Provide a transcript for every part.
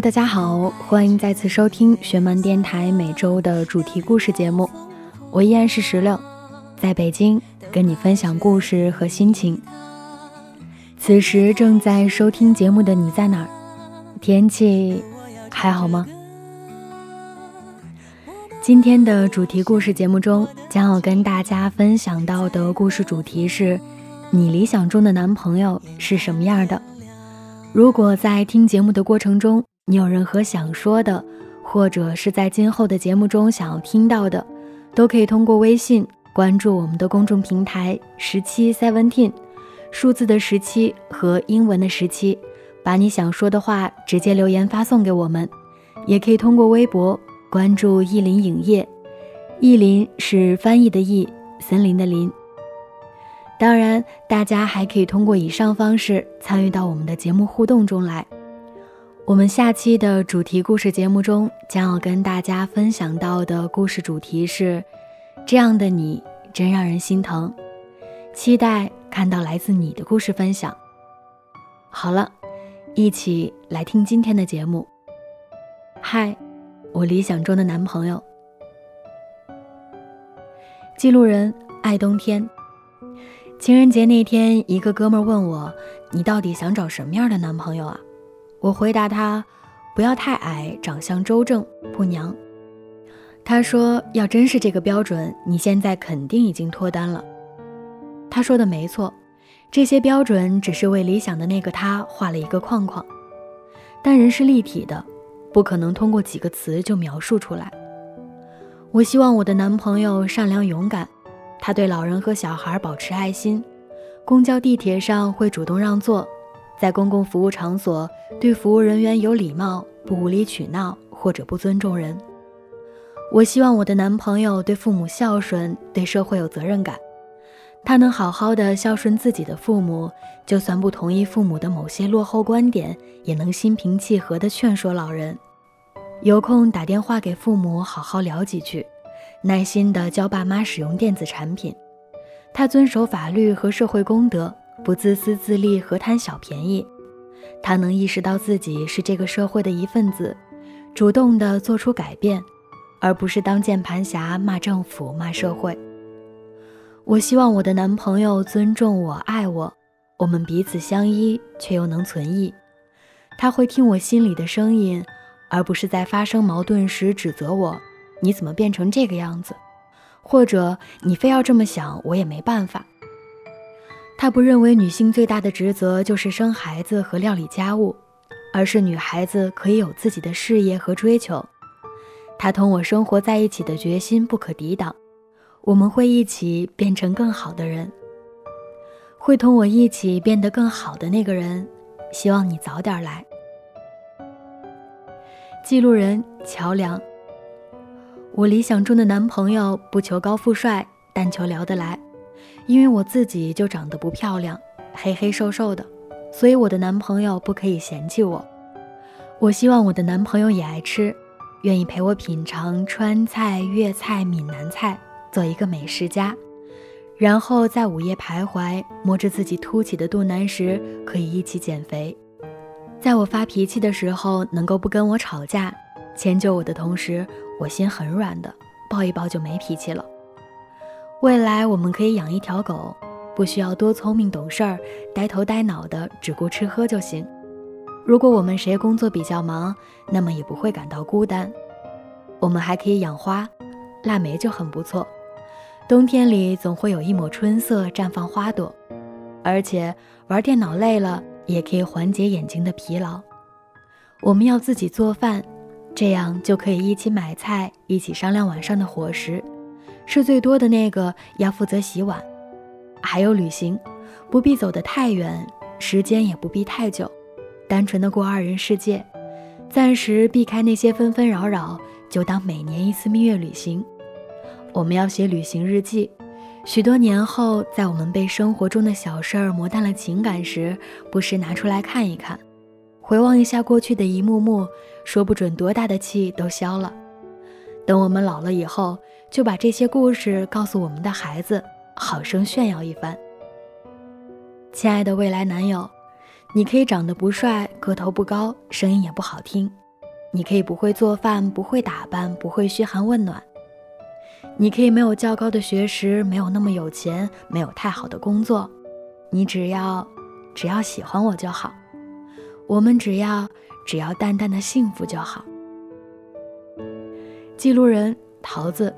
大家好，欢迎再次收听学门电台每周的主题故事节目。我依然是石榴，在北京跟你分享故事和心情。此时正在收听节目的你在哪儿？天气还好吗？今天的主题故事节目中，将要跟大家分享到的故事主题是：你理想中的男朋友是什么样的？如果在听节目的过程中，你有任何想说的，或者是在今后的节目中想要听到的，都可以通过微信关注我们的公众平台十七 seventeen，数字的十七和英文的十七，把你想说的话直接留言发送给我们。也可以通过微博关注意林影业，意林是翻译的意，森林的林。当然，大家还可以通过以上方式参与到我们的节目互动中来。我们下期的主题故事节目中将要跟大家分享到的故事主题是：这样的你真让人心疼。期待看到来自你的故事分享。好了，一起来听今天的节目。嗨，我理想中的男朋友。记录人：爱冬天。情人节那天，一个哥们问我：“你到底想找什么样的男朋友啊？”我回答他：“不要太矮，长相周正，不娘。”他说：“要真是这个标准，你现在肯定已经脱单了。”他说的没错，这些标准只是为理想的那个他画了一个框框，但人是立体的，不可能通过几个词就描述出来。我希望我的男朋友善良勇敢。他对老人和小孩保持爱心，公交、地铁上会主动让座，在公共服务场所对服务人员有礼貌，不无理取闹或者不尊重人。我希望我的男朋友对父母孝顺，对社会有责任感。他能好好的孝顺自己的父母，就算不同意父母的某些落后观点，也能心平气和地劝说老人。有空打电话给父母，好好聊几句。耐心地教爸妈使用电子产品，他遵守法律和社会公德，不自私自利和贪小便宜。他能意识到自己是这个社会的一份子，主动地做出改变，而不是当键盘侠骂政府、骂社会。我希望我的男朋友尊重我、爱我，我们彼此相依却又能存异。他会听我心里的声音，而不是在发生矛盾时指责我。你怎么变成这个样子？或者你非要这么想，我也没办法。他不认为女性最大的职责就是生孩子和料理家务，而是女孩子可以有自己的事业和追求。他同我生活在一起的决心不可抵挡，我们会一起变成更好的人，会同我一起变得更好的那个人。希望你早点来。记录人：乔梁。我理想中的男朋友不求高富帅，但求聊得来。因为我自己就长得不漂亮，黑黑瘦瘦的，所以我的男朋友不可以嫌弃我。我希望我的男朋友也爱吃，愿意陪我品尝川菜、粤菜、闽南菜，做一个美食家。然后在午夜徘徊，摸着自己凸起的肚腩时，可以一起减肥。在我发脾气的时候，能够不跟我吵架，迁就我的同时。我心很软的，抱一抱就没脾气了。未来我们可以养一条狗，不需要多聪明懂事儿，呆头呆脑的，只顾吃喝就行。如果我们谁工作比较忙，那么也不会感到孤单。我们还可以养花，腊梅就很不错。冬天里总会有一抹春色绽放花朵，而且玩电脑累了也可以缓解眼睛的疲劳。我们要自己做饭。这样就可以一起买菜，一起商量晚上的伙食。事最多的那个要负责洗碗。还有旅行，不必走得太远，时间也不必太久，单纯的过二人世界。暂时避开那些纷纷扰扰，就当每年一次蜜月旅行。我们要写旅行日记，许多年后，在我们被生活中的小事儿磨淡了情感时，不时拿出来看一看，回望一下过去的一幕幕，说不准多大的气都消了。等我们老了以后，就把这些故事告诉我们的孩子，好生炫耀一番。亲爱的未来男友。你可以长得不帅，个头不高，声音也不好听；你可以不会做饭，不会打扮，不会嘘寒问暖；你可以没有较高的学识，没有那么有钱，没有太好的工作。你只要，只要喜欢我就好。我们只要，只要淡淡的幸福就好。记录人桃子，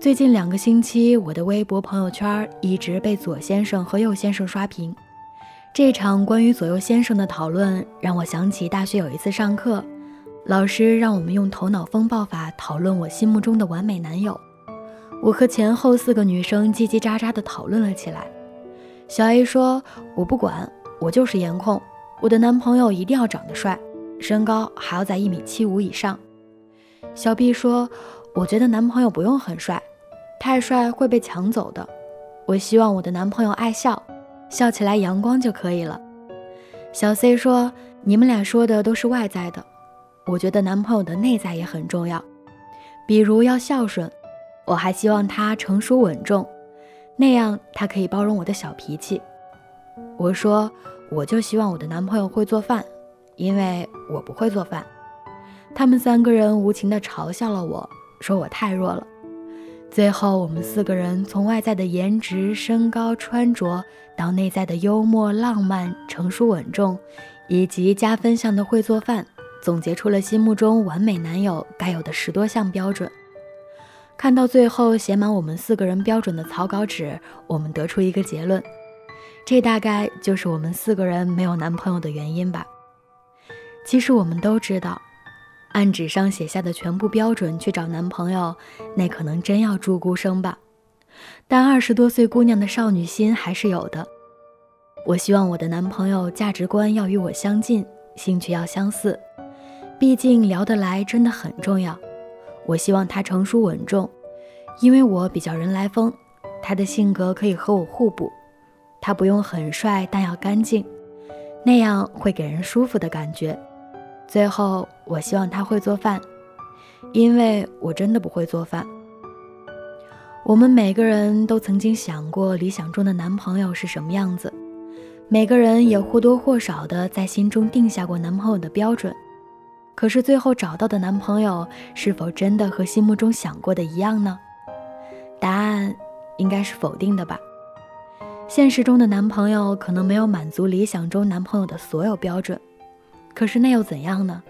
最近两个星期，我的微博朋友圈一直被左先生和右先生刷屏。这场关于左右先生的讨论让我想起大学有一次上课，老师让我们用头脑风暴法讨论我心目中的完美男友。我和前后四个女生叽叽喳喳地讨论了起来。小 A 说：“我不管，我就是颜控，我的男朋友一定要长得帅，身高还要在一米七五以上。”小 B 说：“我觉得男朋友不用很帅，太帅会被抢走的。我希望我的男朋友爱笑。”笑起来阳光就可以了。小 C 说：“你们俩说的都是外在的，我觉得男朋友的内在也很重要，比如要孝顺。我还希望他成熟稳重，那样他可以包容我的小脾气。”我说：“我就希望我的男朋友会做饭，因为我不会做饭。”他们三个人无情地嘲笑了我，说我太弱了。最后，我们四个人从外在的颜值、身高、穿着，到内在的幽默、浪漫、成熟稳重，以及加分项的会做饭，总结出了心目中完美男友该有的十多项标准。看到最后写满我们四个人标准的草稿纸，我们得出一个结论：这大概就是我们四个人没有男朋友的原因吧。其实我们都知道。按纸上写下的全部标准去找男朋友，那可能真要住孤生吧。但二十多岁姑娘的少女心还是有的。我希望我的男朋友价值观要与我相近，兴趣要相似，毕竟聊得来真的很重要。我希望他成熟稳重，因为我比较人来疯，他的性格可以和我互补。他不用很帅，但要干净，那样会给人舒服的感觉。最后，我希望他会做饭，因为我真的不会做饭。我们每个人都曾经想过理想中的男朋友是什么样子，每个人也或多或少的在心中定下过男朋友的标准。可是最后找到的男朋友是否真的和心目中想过的一样呢？答案应该是否定的吧。现实中的男朋友可能没有满足理想中男朋友的所有标准。可是那又怎样呢？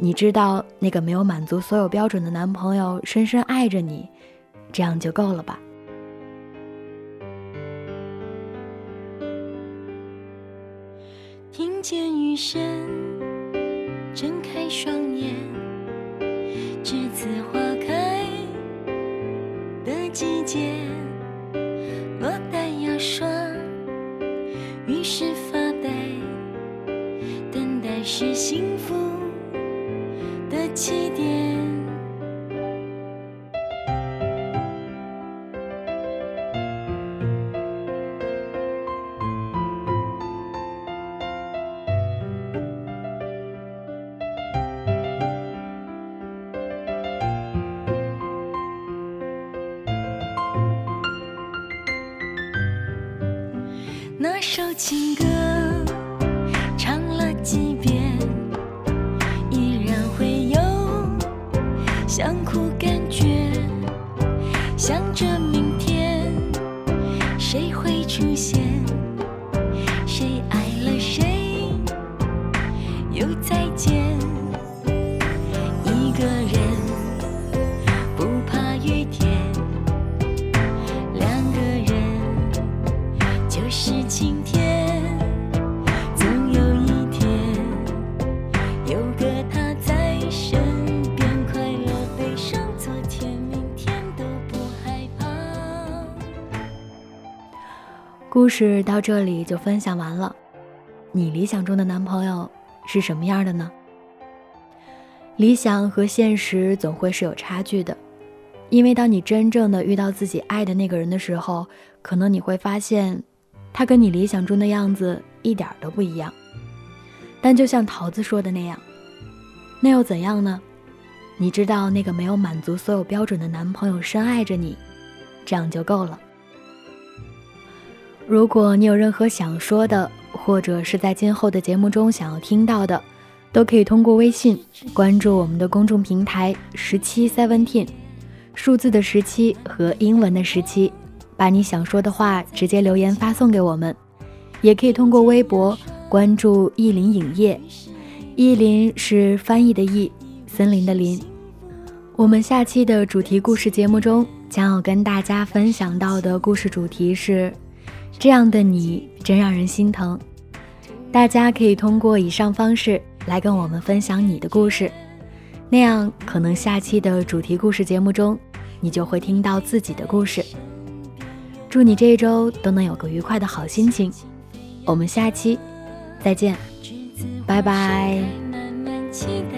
你知道那个没有满足所有标准的男朋友深深爱着你，这样就够了吧？听见雨声，睁开双眼，栀子花开的季节，是幸福的起点。那首情歌。谁会出现？谁爱故事到这里就分享完了，你理想中的男朋友是什么样的呢？理想和现实总会是有差距的，因为当你真正的遇到自己爱的那个人的时候，可能你会发现，他跟你理想中的样子一点都不一样。但就像桃子说的那样，那又怎样呢？你知道那个没有满足所有标准的男朋友深爱着你，这样就够了。如果你有任何想说的，或者是在今后的节目中想要听到的，都可以通过微信关注我们的公众平台十七 seventeen，数字的十七和英文的十七，把你想说的话直接留言发送给我们。也可以通过微博关注意林影业，意林是翻译的意，森林的林。我们下期的主题故事节目中将要跟大家分享到的故事主题是：这样的你真让人心疼。大家可以通过以上方式。来跟我们分享你的故事，那样可能下期的主题故事节目中，你就会听到自己的故事。祝你这一周都能有个愉快的好心情，我们下期再见，拜拜。期待